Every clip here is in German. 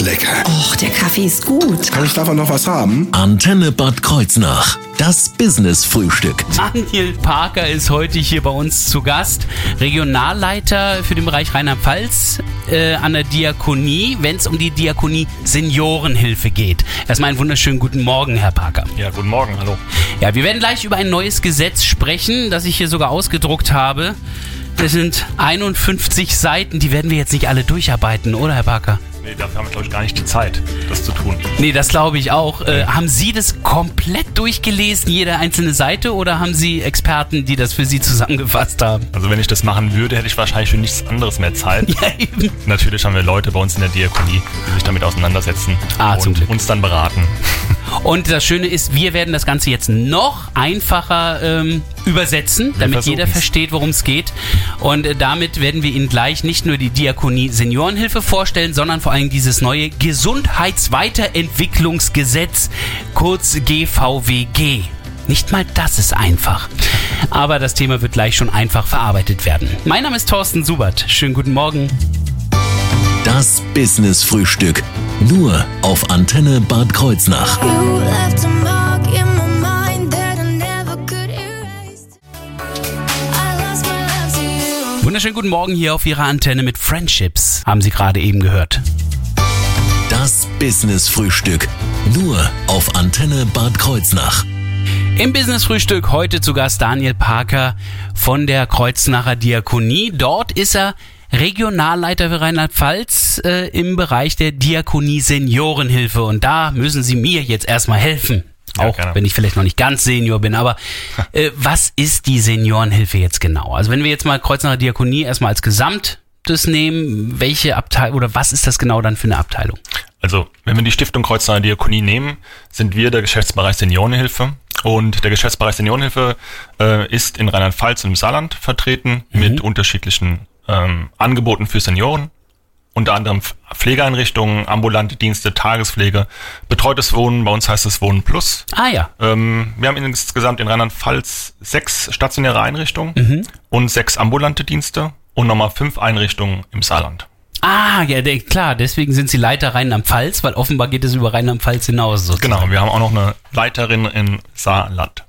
ist lecker. Och, der Kaffee ist gut. Kann ich davon noch was haben? Antenne Bad Kreuznach. Das Business-Frühstück. Daniel Parker ist heute hier bei uns zu Gast. Regionalleiter für den Bereich Rheinland-Pfalz äh, an der Diakonie, wenn es um die Diakonie Seniorenhilfe geht. Erstmal einen wunderschönen guten Morgen, Herr Parker. Ja, guten Morgen, hallo. Ja, wir werden gleich über ein neues Gesetz sprechen, das ich hier sogar ausgedruckt habe. Das sind 51 Seiten, die werden wir jetzt nicht alle durcharbeiten, oder Herr Parker? Nee, dafür haben wir, glaube ich, gar nicht die Zeit, das zu tun. Nee, das glaube ich auch. Äh, haben Sie das komplett durchgelesen, jede einzelne Seite, oder haben Sie Experten, die das für Sie zusammengefasst haben? Also wenn ich das machen würde, hätte ich wahrscheinlich für nichts anderes mehr Zeit. Ja, eben. Natürlich haben wir Leute bei uns in der Diakonie, die sich damit auseinandersetzen Ah, und uns dann beraten. Und das Schöne ist, wir werden das Ganze jetzt noch einfacher ähm, übersetzen, damit jeder versteht, worum es geht. Und äh, damit werden wir Ihnen gleich nicht nur die Diakonie Seniorenhilfe vorstellen, sondern vor allem dieses neue Gesundheitsweiterentwicklungsgesetz, kurz GVWG. Nicht mal das ist einfach. Aber das Thema wird gleich schon einfach verarbeitet werden. Mein Name ist Thorsten Subert. Schönen guten Morgen. Das Business-Frühstück. Nur auf Antenne Bad Kreuznach. Wunderschönen guten Morgen hier auf Ihrer Antenne mit Friendships. Haben Sie gerade eben gehört. Das Business-Frühstück. Nur auf Antenne Bad Kreuznach. Im Business-Frühstück heute zu Gast Daniel Parker von der Kreuznacher Diakonie. Dort ist er Regionalleiter für Rheinland-Pfalz äh, im Bereich der Diakonie Seniorenhilfe. Und da müssen Sie mir jetzt erstmal helfen. Ja, Auch gerne. wenn ich vielleicht noch nicht ganz Senior bin, aber äh, was ist die Seniorenhilfe jetzt genau? Also wenn wir jetzt mal Kreuznacher Diakonie erstmal als Gesamtes nehmen, welche Abteilung oder was ist das genau dann für eine Abteilung? Also, wenn wir die Stiftung Kreuznacher Diakonie nehmen, sind wir der Geschäftsbereich Seniorenhilfe. Und der Geschäftsbereich Seniorenhilfe äh, ist in Rheinland-Pfalz und im Saarland vertreten mit unterschiedlichen ähm, Angeboten für Senioren. Unter anderem Pf- Pflegeeinrichtungen, ambulante Dienste, Tagespflege, betreutes Wohnen, bei uns heißt es Wohnen Plus. Ah ja, Ähm, wir haben insgesamt in Rheinland-Pfalz sechs stationäre Einrichtungen und sechs ambulante Dienste und nochmal fünf Einrichtungen im Saarland. Ah, ja, klar, deswegen sind sie Leiter Rheinland-Pfalz, weil offenbar geht es über Rheinland-Pfalz hinaus. Sozusagen. Genau, wir haben auch noch eine Leiterin im Saarland.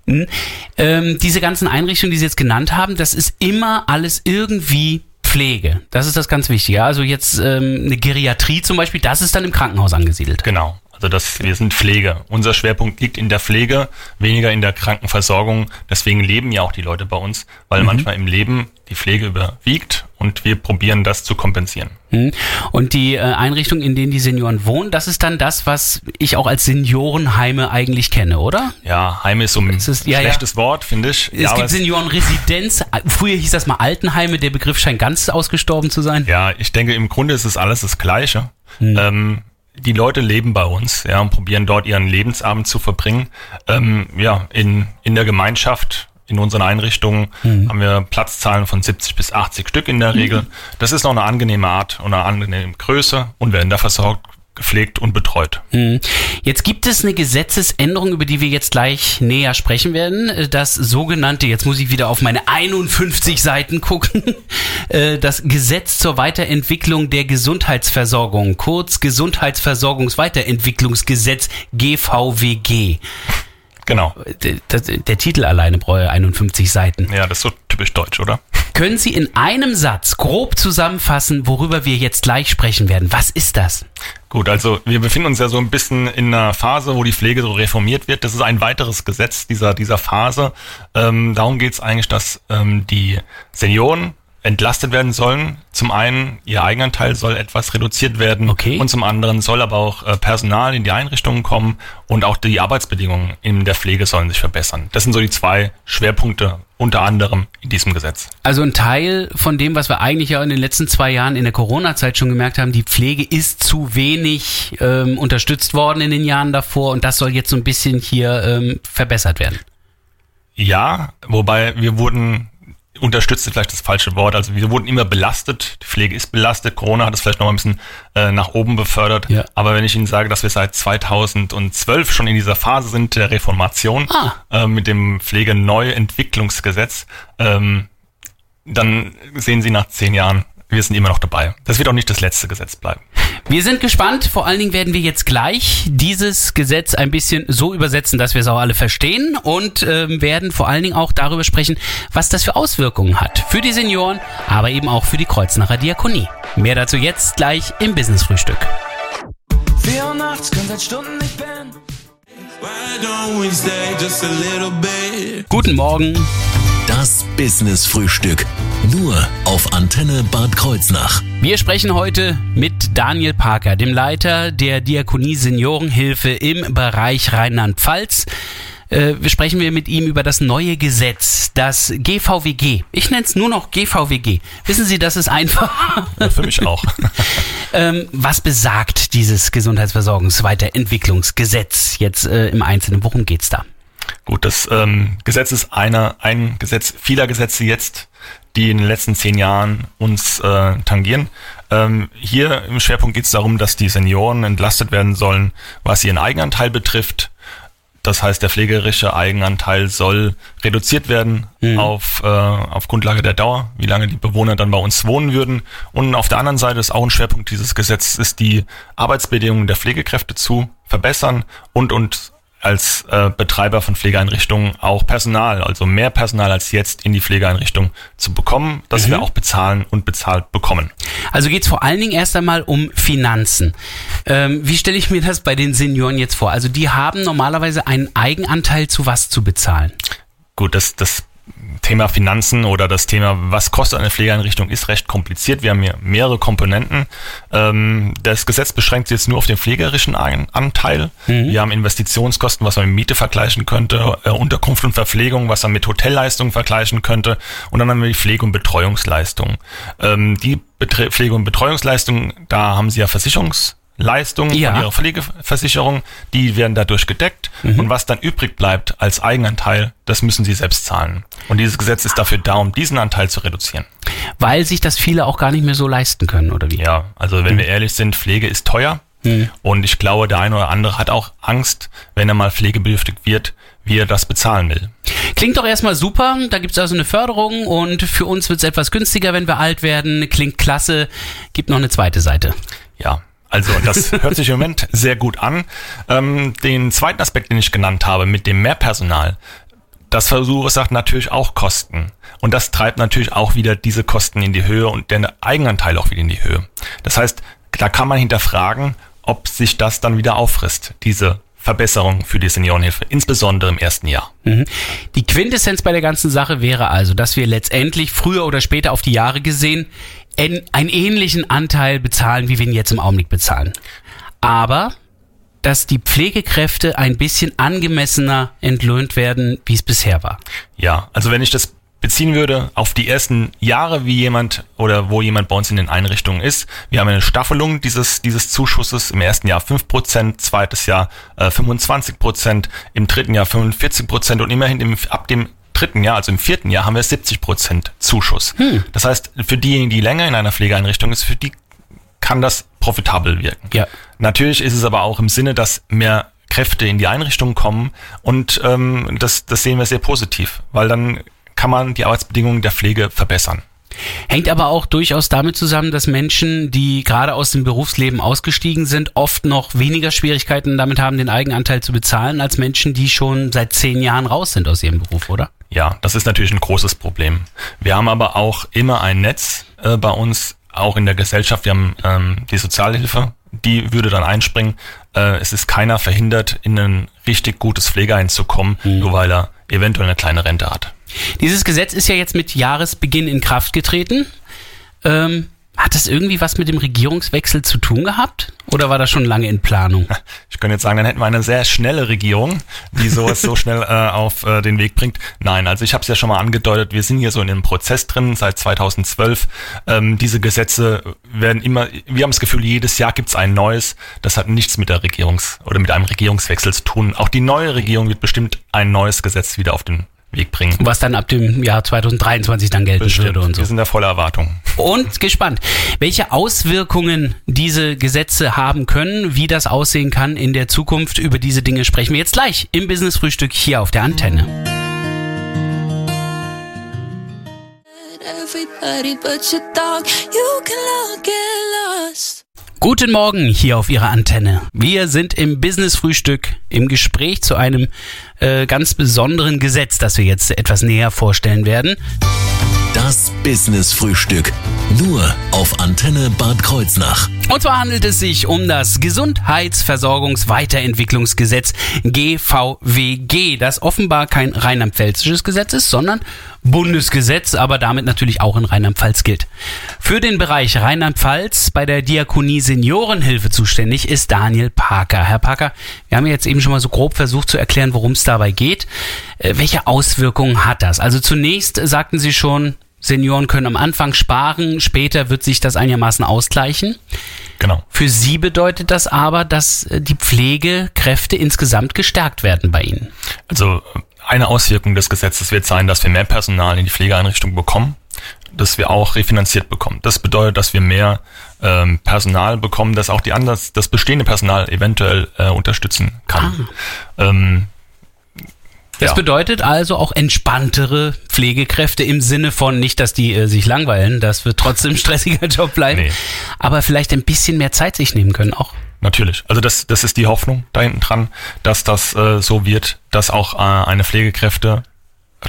Ähm, diese ganzen Einrichtungen, die Sie jetzt genannt haben, das ist immer alles irgendwie Pflege. Das ist das ganz Wichtige. Also jetzt ähm, eine Geriatrie zum Beispiel, das ist dann im Krankenhaus angesiedelt. Genau. Also das, wir sind Pflege. Unser Schwerpunkt liegt in der Pflege, weniger in der Krankenversorgung. Deswegen leben ja auch die Leute bei uns, weil manchmal im Leben die Pflege überwiegt und wir probieren das zu kompensieren. Mhm. Und die äh, Einrichtungen, in denen die Senioren wohnen, das ist dann das, was ich auch als Seniorenheime eigentlich kenne, oder? Ja, Heim ist so ein ist- ja, ja. schlechtes Wort, finde ich. Es ja, gibt Seniorenresidenz. Früher hieß das mal Altenheime. Der Begriff scheint ganz ausgestorben zu sein. Ja, ich denke, im Grunde ist es alles das Gleiche. Hm. Ähm, die Leute leben bei uns, ja, und probieren dort ihren Lebensabend zu verbringen. Ähm, ja, in, in der Gemeinschaft, in unseren Einrichtungen Hm. haben wir Platzzahlen von 70 bis 80 Stück in der Regel. Das ist noch eine angenehme Art und eine angenehme Größe und werden da versorgt, gepflegt und betreut. Mhm. Jetzt gibt es eine Gesetzesänderung, über die wir jetzt gleich näher sprechen werden. Das sogenannte, jetzt muss ich wieder auf meine 51 Seiten gucken, äh, das Gesetz zur Weiterentwicklung der Gesundheitsversorgung, kurz Gesundheitsversorgungsweiterentwicklungsgesetz GVWG. Genau. Der, der Titel alleine bräuchte 51 Seiten. Ja, das ist so typisch deutsch, oder? Können Sie in einem Satz grob zusammenfassen, worüber wir jetzt gleich sprechen werden? Was ist das? Gut, also wir befinden uns ja so ein bisschen in einer Phase, wo die Pflege so reformiert wird. Das ist ein weiteres Gesetz dieser, dieser Phase. Ähm, darum geht es eigentlich, dass ähm, die Senioren entlastet werden sollen. Zum einen, ihr Eigenanteil soll etwas reduziert werden Okay. und zum anderen soll aber auch äh, Personal in die Einrichtungen kommen und auch die Arbeitsbedingungen in der Pflege sollen sich verbessern. Das sind so die zwei Schwerpunkte unter anderem in diesem Gesetz. Also ein Teil von dem, was wir eigentlich ja in den letzten zwei Jahren in der Corona-Zeit schon gemerkt haben, die Pflege ist zu wenig ähm, unterstützt worden in den Jahren davor und das soll jetzt so ein bisschen hier ähm, verbessert werden. Ja, wobei wir wurden unterstützt ist vielleicht das falsche Wort. Also wir wurden immer belastet. Die Pflege ist belastet. Corona hat es vielleicht noch mal ein bisschen äh, nach oben befördert. Ja. Aber wenn ich Ihnen sage, dass wir seit 2012 schon in dieser Phase sind der Reformation Ah. äh, mit dem Pflegeneuentwicklungsgesetz, ähm, dann sehen Sie nach zehn Jahren wir sind immer noch dabei. Das wird auch nicht das letzte Gesetz bleiben. Wir sind gespannt. Vor allen Dingen werden wir jetzt gleich dieses Gesetz ein bisschen so übersetzen, dass wir es auch alle verstehen und ähm, werden vor allen Dingen auch darüber sprechen, was das für Auswirkungen hat. Für die Senioren, aber eben auch für die Kreuznacher Diakonie. Mehr dazu jetzt gleich im little bit? Guten Morgen. Das Business Frühstück. Nur auf Antenne Bad Kreuznach. Wir sprechen heute mit Daniel Parker, dem Leiter der Diakonie Seniorenhilfe im Bereich Rheinland-Pfalz. Äh, wir sprechen wir mit ihm über das neue Gesetz, das GVWG. Ich nenne es nur noch GVWG. Wissen Sie, das ist einfach. Ja, für mich auch. ähm, was besagt dieses Gesundheitsversorgungsweiterentwicklungsgesetz jetzt äh, im Einzelnen? Worum geht's da? Gut, das ähm, Gesetz ist einer, ein Gesetz vieler Gesetze jetzt, die in den letzten zehn Jahren uns äh, tangieren. Ähm, hier im Schwerpunkt geht es darum, dass die Senioren entlastet werden sollen, was ihren Eigenanteil betrifft. Das heißt, der pflegerische Eigenanteil soll reduziert werden auf, äh, auf Grundlage der Dauer, wie lange die Bewohner dann bei uns wohnen würden. Und auf der anderen Seite ist auch ein Schwerpunkt dieses Gesetzes, ist die Arbeitsbedingungen der Pflegekräfte zu verbessern und, und als äh, Betreiber von Pflegeeinrichtungen auch Personal, also mehr Personal als jetzt in die Pflegeeinrichtung zu bekommen, dass wir auch bezahlen und bezahlt bekommen. Also geht's vor allen Dingen erst einmal um Finanzen. Ähm, wie stelle ich mir das bei den Senioren jetzt vor? Also die haben normalerweise einen Eigenanteil zu was zu bezahlen. Gut, das, das Thema Finanzen oder das Thema, was kostet eine Pflegeeinrichtung, ist recht kompliziert. Wir haben hier mehrere Komponenten. Ähm, das Gesetz beschränkt sich jetzt nur auf den pflegerischen Anteil. Wir haben Investitionskosten, was man mit Miete vergleichen könnte, äh, Unterkunft und Verpflegung, was man mit Hotelleistungen vergleichen könnte. Und dann haben wir die Pflege- und Betreuungsleistung. Ähm, die Pflege- und Betreuungsleistung, da haben Sie ja Versicherungs Leistungen Ja. von ihrer Pflegeversicherung, die werden dadurch gedeckt und was dann übrig bleibt als Eigenanteil, das müssen sie selbst zahlen. Und dieses Gesetz ist dafür da, um diesen Anteil zu reduzieren. Weil sich das viele auch gar nicht mehr so leisten können, oder wie? Ja, also wenn wir ehrlich sind, Pflege ist teuer und ich glaube, der eine oder andere hat auch Angst, wenn er mal pflegebedürftig wird, wie er das bezahlen will. Klingt doch erstmal super. Da gibt's also eine Förderung und für uns wird's etwas günstiger, wenn wir alt werden. Klingt klasse. Gibt noch eine zweite Seite. Ja, also das hört sich im Moment sehr gut an. Ähm, den zweiten Aspekt, den ich genannt habe, mit dem Mehrpersonal, das verursacht natürlich auch Kosten. Und das treibt natürlich auch wieder diese Kosten in die Höhe und den Eigenanteil auch wieder in die Höhe. Das heißt, da kann man hinterfragen, ob sich das dann wieder auffrisst, diese Verbesserung für die Seniorenhilfe, insbesondere im ersten Jahr. Mhm. Die Quintessenz bei der ganzen Sache wäre also, dass wir letztendlich früher oder später auf die Jahre gesehen en- einen ähnlichen Anteil bezahlen, wie wir ihn jetzt im Augenblick bezahlen. Aber dass die Pflegekräfte ein bisschen angemessener entlöhnt werden, wie es bisher war. Ja, also wenn ich das beziehen würde auf die ersten Jahre, wie jemand oder wo jemand bei uns in den Einrichtungen ist. Wir haben eine Staffelung dieses, dieses Zuschusses. Im ersten Jahr 5%, zweites Jahr äh, 25%, im dritten Jahr 45% und immerhin im, ab dem dritten Jahr, also im vierten Jahr, haben wir 70% Zuschuss. Das heißt, für diejenigen, die länger in einer Pflegeeinrichtung ist, für die kann das profitabel wirken. Ja. Natürlich ist es aber auch im Sinne, dass mehr Kräfte in die Einrichtung kommen und ähm, das, das sehen wir sehr positiv, weil dann kann man die Arbeitsbedingungen der Pflege verbessern. Hängt aber auch durchaus damit zusammen, dass Menschen, die gerade aus dem Berufsleben ausgestiegen sind, oft noch weniger Schwierigkeiten damit haben, den Eigenanteil zu bezahlen, als Menschen, die schon seit zehn Jahren raus sind aus ihrem Beruf, oder? Ja, das ist natürlich ein großes Problem. Wir haben aber auch immer ein Netz äh, bei uns, auch in der Gesellschaft. Wir haben ähm, die Sozialhilfe, die würde dann einspringen. Äh, es ist keiner verhindert, in ein richtig gutes Pflegeheim zu kommen, nur weil er eventuell eine kleine Rente hat. Dieses Gesetz ist ja jetzt mit Jahresbeginn in Kraft getreten. Ähm, hat das irgendwie was mit dem Regierungswechsel zu tun gehabt? Oder war das schon lange in Planung? Ich könnte jetzt sagen, dann hätten wir eine sehr schnelle Regierung, die sowas so schnell äh, auf äh, den Weg bringt. Nein, also ich habe es ja schon mal angedeutet, wir sind hier so in einem Prozess drin seit 2012. Ähm, diese Gesetze werden immer, wir haben das Gefühl, jedes Jahr gibt's ein neues. Das hat nichts mit der Regierungs- oder mit einem Regierungswechsel zu tun. Auch die neue Regierung wird bestimmt ein neues Gesetz wieder auf den Weg bringen. Was dann ab dem Jahr 2023 dann gelten würde und so. Wir sind da voller Erwartung. Und gespannt, welche Auswirkungen diese Gesetze haben können, wie das aussehen kann in der Zukunft. Über diese Dinge sprechen wir jetzt gleich im Business Frühstück hier auf der Antenne. Guten Morgen hier auf Ihrer Antenne. Wir sind im Business-Frühstück im Gespräch zu einem äh, ganz besonderen Gesetz, das wir jetzt etwas näher vorstellen werden. Das Business Frühstück. Nur auf Antenne Bad Kreuznach. Und zwar handelt es sich um das Gesundheitsversorgungsweiterentwicklungsgesetz GVWG, das offenbar kein rheinland-pfälzisches Gesetz ist, sondern Bundesgesetz, aber damit natürlich auch in Rheinland-Pfalz gilt. Für den Bereich Rheinland-Pfalz bei der Diakonie Seniorenhilfe zuständig ist Daniel Parker. Herr Parker, wir haben jetzt eben schon mal so grob versucht zu erklären, worum es dabei geht. Äh, welche Auswirkungen hat das? Also zunächst sagten Sie schon, Senioren können am Anfang sparen, später wird sich das einigermaßen ausgleichen. Genau. Für Sie bedeutet das aber, dass äh, die Pflegekräfte insgesamt gestärkt werden bei Ihnen. Also eine Auswirkung des Gesetzes wird sein, dass wir mehr Personal in die Pflegeeinrichtung bekommen, dass wir auch refinanziert bekommen. Das bedeutet, dass wir mehr ähm, Personal bekommen, das auch die anders, das bestehende Personal eventuell äh, unterstützen kann. Ähm, Das Ja. bedeutet also auch entspanntere Pflegekräfte im Sinne von nicht, dass die äh, sich langweilen, das wird trotzdem ein stressiger Job bleiben, Nee. aber vielleicht ein bisschen mehr Zeit sich nehmen können auch. Natürlich. Also das, das ist die Hoffnung da hinten dran, dass das äh, so wird, dass auch äh, eine Pflegekräfte,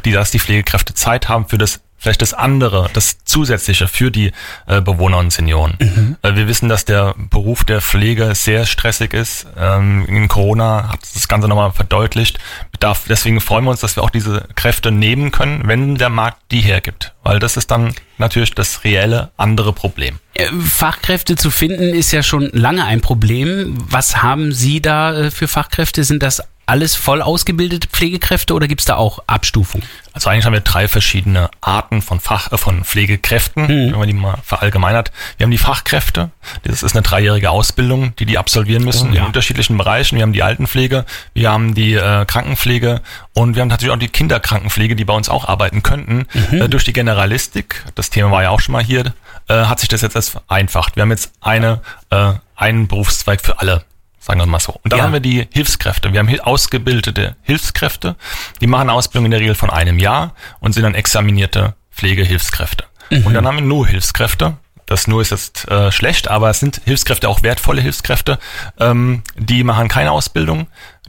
die, dass die Pflegekräfte Zeit haben für das vielleicht das andere, das Zusätzliche für die äh, Bewohner und Senioren. Äh, wir wissen, dass der Beruf der Pflege sehr stressig ist. Ähm, in Corona hat das Ganze nochmal verdeutlicht. Bedarf, deswegen freuen wir uns, dass wir auch diese Kräfte nehmen können, wenn der Markt die hergibt. Weil das ist dann natürlich das reelle andere Problem. Äh, Fachkräfte zu finden ist ja schon lange ein Problem. Was haben Sie da äh, für Fachkräfte? Sind das alles voll ausgebildete Pflegekräfte oder gibt es da auch Abstufung? Also eigentlich haben wir drei verschiedene Arten von Fach, äh, von Pflegekräften, wenn man die mal verallgemeinert. Wir haben die Fachkräfte. Das ist eine dreijährige Ausbildung, die die absolvieren müssen Oh, ja. in unterschiedlichen Bereichen. Wir haben die Altenpflege, wir haben die äh, Krankenpflege und wir haben natürlich auch die Kinderkrankenpflege, die bei uns auch arbeiten könnten. Äh, durch die Generalistik, das Thema war ja auch schon mal hier, äh, hat sich das jetzt erst vereinfacht. Wir haben jetzt eine, äh, einen Berufszweig für alle. Sagen wir mal so. Und dann Ja. haben wir die Hilfskräfte. Wir haben ausgebildete Hilfskräfte, die machen Ausbildung in der Regel von einem Jahr und sind dann examinierte Pflegehilfskräfte. Und dann haben wir nur Hilfskräfte. Das nur ist jetzt äh, schlecht, aber es sind Hilfskräfte auch wertvolle Hilfskräfte. Ähm, die machen keine Ausbildung,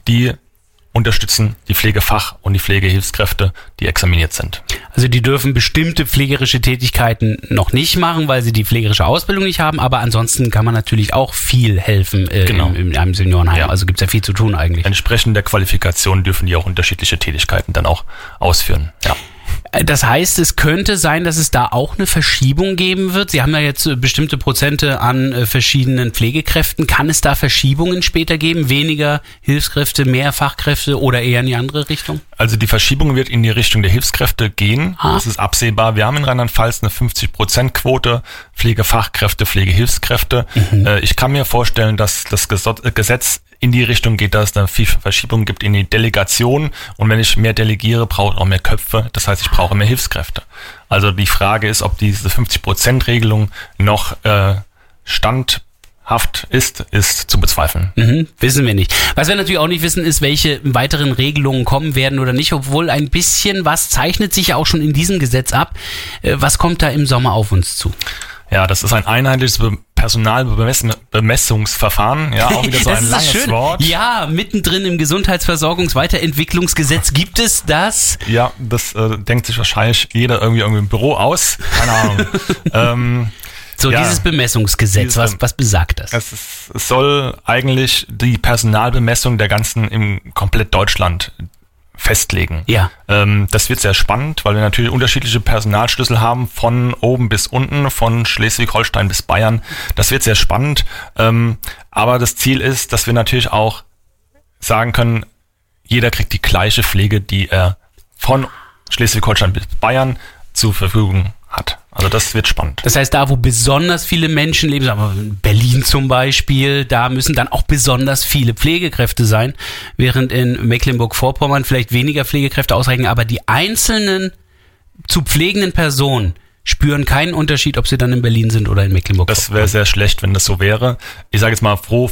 die unterstützen die Pflegefach- und die Pflegehilfskräfte, die examiniert sind. Also die dürfen bestimmte pflegerische Tätigkeiten noch nicht machen, weil sie die pflegerische Ausbildung nicht haben, aber ansonsten kann man natürlich auch viel helfen äh, Genau. in, in einem Seniorenheim. Ja. Also gibt's ja viel zu tun eigentlich. Entsprechend der Qualifikation dürfen die auch unterschiedliche Tätigkeiten dann auch ausführen. Ja. Das heißt, es könnte sein, dass es da auch eine Verschiebung geben wird. Sie haben ja jetzt äh, bestimmte Prozente an äh, verschiedenen Pflegekräften. Kann es da Verschiebungen später geben? Weniger Hilfskräfte, mehr Fachkräfte oder eher in die andere Richtung? Also die Verschiebung wird in die Richtung der Hilfskräfte gehen. Ah. Das ist absehbar. Wir haben in Rheinland-Pfalz eine 50-Prozent-Quote Pflegefachkräfte, Pflegehilfskräfte. Äh, ich kann mir vorstellen, dass das Gesetz in die Richtung geht, dass es da viel Verschiebung gibt in die Delegation. Und wenn ich mehr delegiere, brauche ich auch mehr Köpfe. Das heißt, ich brauche mehr Hilfskräfte. Also die Frage ist, ob diese 50-Prozent-Regelung noch äh, standhaft ist, ist zu bezweifeln. Mhm, wissen wir nicht. Was wir natürlich auch nicht wissen, ist, welche weiteren Regelungen kommen werden oder nicht, obwohl ein bisschen was zeichnet sich ja auch schon in diesem Gesetz ab. Äh, Was kommt da im Sommer auf uns zu? Ja, das ist ein einheitliches Personalbemessungsverfahren. Ja, auch wieder so ein langes Schöne. Wort. Ja, mittendrin im Gesundheitsversorgungsweiterentwicklungsgesetz gibt es das. Ja, das äh, denkt sich wahrscheinlich jeder irgendwie irgendwie im Büro aus. Keine Ahnung. ähm, So, Ja. dieses Bemessungsgesetz, Dieses was, was besagt das? es, ist, es soll eigentlich die Personalbemessung der ganzen im komplett Deutschland festlegen. Ja. Ähm, das wird sehr spannend, weil wir natürlich unterschiedliche Personalschlüssel haben, von oben bis unten, von Schleswig-Holstein bis Bayern. Das wird sehr spannend. Ähm, aber das Ziel ist, dass wir natürlich auch sagen können, jeder kriegt die gleiche Pflege, die er von Schleswig-Holstein bis Bayern zur Verfügung hat. Also das wird spannend. Das heißt, da, wo besonders viele Menschen leben, sagen wir Berlin zum Beispiel, da müssen dann auch besonders viele Pflegekräfte sein, während in Mecklenburg-Vorpommern vielleicht weniger Pflegekräfte ausreichen, aber die einzelnen zu pflegenden Personen spüren keinen Unterschied, ob sie dann in Berlin sind oder in Mecklenburg. Das wäre sehr schlecht, wenn das so wäre. Ich sage jetzt mal, pro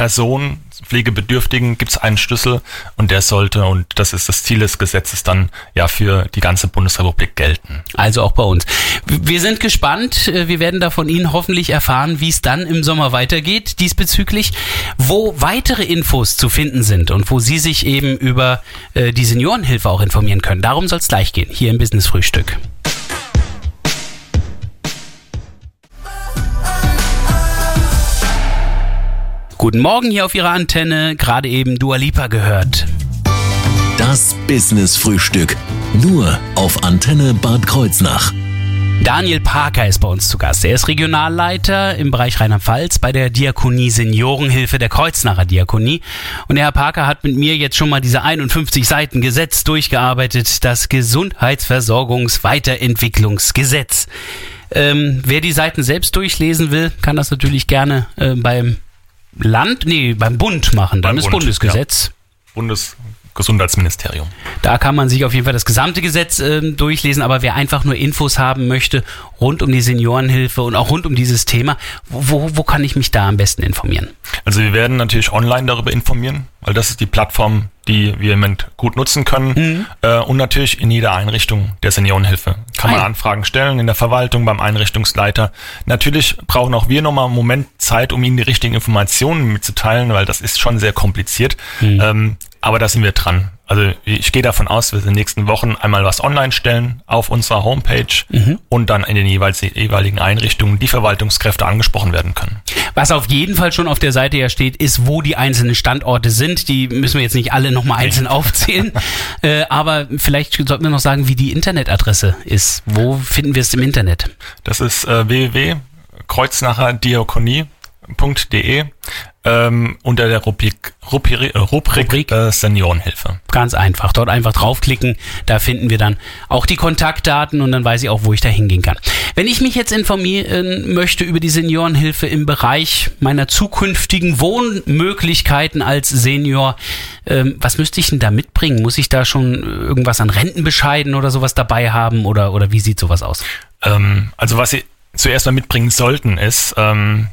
Person, Pflegebedürftigen gibt es einen Schlüssel und der sollte, und das ist das Ziel des Gesetzes, dann ja für die ganze Bundesrepublik gelten. Also auch bei uns. Wir sind gespannt. Wir werden da von Ihnen hoffentlich erfahren, wie es dann im Sommer weitergeht diesbezüglich, wo weitere Infos zu finden sind und wo Sie sich eben über äh, die Seniorenhilfe auch informieren können. Darum soll es gleich gehen, hier im Business Frühstück. Guten Morgen hier auf Ihrer Antenne, gerade eben Dua Lipa gehört. Das Business Frühstück. Nur auf Antenne Bad Kreuznach. Daniel Parker ist bei uns zu Gast. Er ist Regionalleiter im Bereich Rheinland-Pfalz bei der Diakonie Seniorenhilfe der Kreuznacher Diakonie. Und der Herr Parker hat mit mir jetzt schon mal diese 51 Seiten Gesetz durchgearbeitet, das Gesundheitsversorgungsweiterentwicklungsgesetz. Ähm, wer die Seiten selbst durchlesen will, kann das natürlich gerne äh, beim Land, nee, beim Bund machen, dann Beim das Bund, Bundesgesetz. Bundesgesundheitsministerium. Da kann man sich auf jeden Fall das gesamte Gesetz ähm, durchlesen, aber wer einfach nur Infos haben möchte rund um die Seniorenhilfe und auch rund um dieses Thema, wo, wo kann ich mich da am besten informieren? Also wir werden natürlich online darüber informieren, weil das ist die Plattform, die wir im Moment gut nutzen können. Äh, und natürlich in jeder Einrichtung der Seniorenhilfe kann man Ah ja. Anfragen stellen, in der Verwaltung, beim Einrichtungsleiter. Natürlich brauchen auch wir nochmal einen Moment Zeit, um Ihnen die richtigen Informationen mitzuteilen, weil das ist schon sehr kompliziert. Ähm, aber da sind wir dran. Also ich gehe davon aus, dass wir in den nächsten Wochen einmal was online stellen auf unserer Homepage und dann in den jeweils, jeweiligen Einrichtungen die Verwaltungskräfte angesprochen werden können. Was auf jeden Fall schon auf der Seite ja steht, ist, wo die einzelnen Standorte sind. Die müssen wir jetzt nicht alle nochmal einzeln aufzählen. äh, aber vielleicht sollten wir noch sagen, wie die Internetadresse ist. Wo finden wir es im Internet? Das ist äh, www.kreuznacherdiakonie.de ähm, unter der Rubrik, Rubrik, Rubrik, Rubrik. Äh, Seniorenhilfe. Ganz einfach. Dort einfach draufklicken. Da finden wir dann auch die Kontaktdaten und dann weiß ich auch, wo ich da hingehen kann. Wenn ich mich jetzt informieren möchte über die Seniorenhilfe im Bereich meiner zukünftigen Wohnmöglichkeiten als Senior, ähm, was müsste ich denn da mitbringen? Muss ich da schon irgendwas an Rentenbescheiden oder sowas dabei haben oder, oder wie sieht sowas aus? Ähm, also was Sie zuerst mal mitbringen sollten, ist, ähm,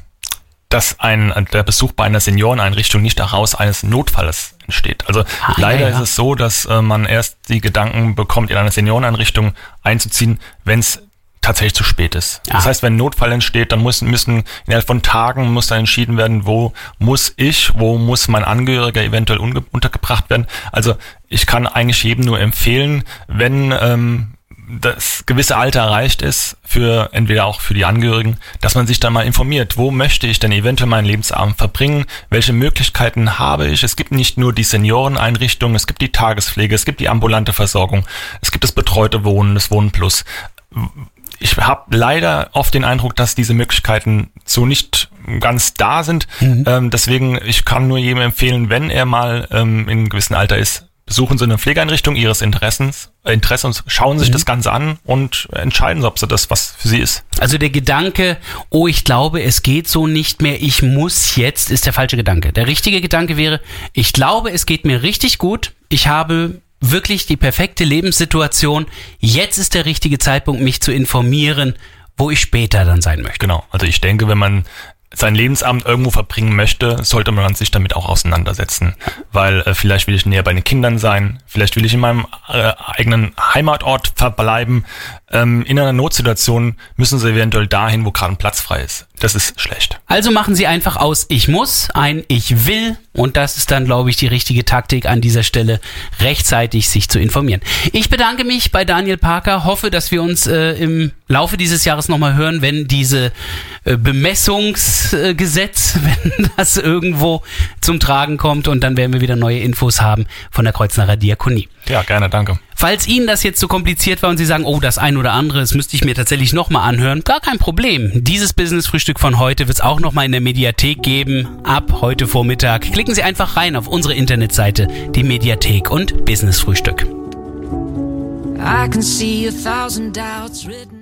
dass ein, der Besuch bei einer Senioreneinrichtung nicht daraus eines Notfalles entsteht. Also Ah, leider ja, ja. ist es so, dass äh, man erst die Gedanken bekommt, in eine Senioreneinrichtung einzuziehen, wenn es tatsächlich zu spät ist. Das Ah. heißt, wenn ein Notfall entsteht, dann müssen, müssen innerhalb von Tagen muss dann entschieden werden, wo muss ich, wo muss mein Angehöriger eventuell untergebracht werden. Also ich kann eigentlich jedem nur empfehlen, wenn ähm, das gewisse Alter erreicht ist, für entweder auch für die Angehörigen, dass man sich dann mal informiert, wo möchte ich denn eventuell meinen Lebensabend verbringen, welche Möglichkeiten habe ich. Es gibt nicht nur die Senioreneinrichtungen, es gibt die Tagespflege, es gibt die ambulante Versorgung, es gibt das betreute Wohnen, das Wohnen Plus. Ich habe leider oft den Eindruck, dass diese Möglichkeiten so nicht ganz da sind. Ähm, deswegen, ich kann nur jedem empfehlen, wenn er mal ähm, in einem gewissen Alter ist, besuchen Sie eine Pflegeeinrichtung Ihres Interessens, äh, Interessens, schauen sich das Ganze an und entscheiden Sie, ob Sie das was für Sie ist. Also der Gedanke, oh, ich glaube, es geht so nicht mehr, ich muss jetzt, ist der falsche Gedanke. Der richtige Gedanke wäre, ich glaube, es geht mir richtig gut, ich habe wirklich die perfekte Lebenssituation, jetzt ist der richtige Zeitpunkt, mich zu informieren, wo ich später dann sein möchte. Genau. Also ich denke, wenn man sein Lebensabend irgendwo verbringen möchte, sollte man sich damit auch auseinandersetzen. Weil äh, vielleicht will ich näher bei den Kindern sein, vielleicht will ich in meinem äh, eigenen Heimatort verbleiben. Ähm, in einer Notsituation müssen sie eventuell dahin, wo gerade ein Platz frei ist. Das ist schlecht. Also machen Sie einfach aus Ich muss ein Ich will und das ist dann, glaube ich, die richtige Taktik an dieser Stelle, rechtzeitig sich zu informieren. Ich bedanke mich bei Daniel Parker, hoffe, dass wir uns äh, im Laufe dieses Jahres nochmal hören, wenn diese äh, Bemessungsgesetz, wenn das irgendwo zum Tragen kommt und dann werden wir wieder neue Infos haben von der Kreuznacher Diakonie. Ja, gerne, danke. Falls Ihnen das jetzt zu kompliziert war und Sie sagen, oh, das ein oder andere, das müsste ich mir tatsächlich nochmal anhören, gar kein Problem. Dieses Business-Frühstück von heute wird es auch nochmal in der Mediathek geben, ab heute Vormittag. Klicken Sie einfach rein auf unsere Internetseite, die Mediathek und Business-Frühstück. I can see a thousand doubts written.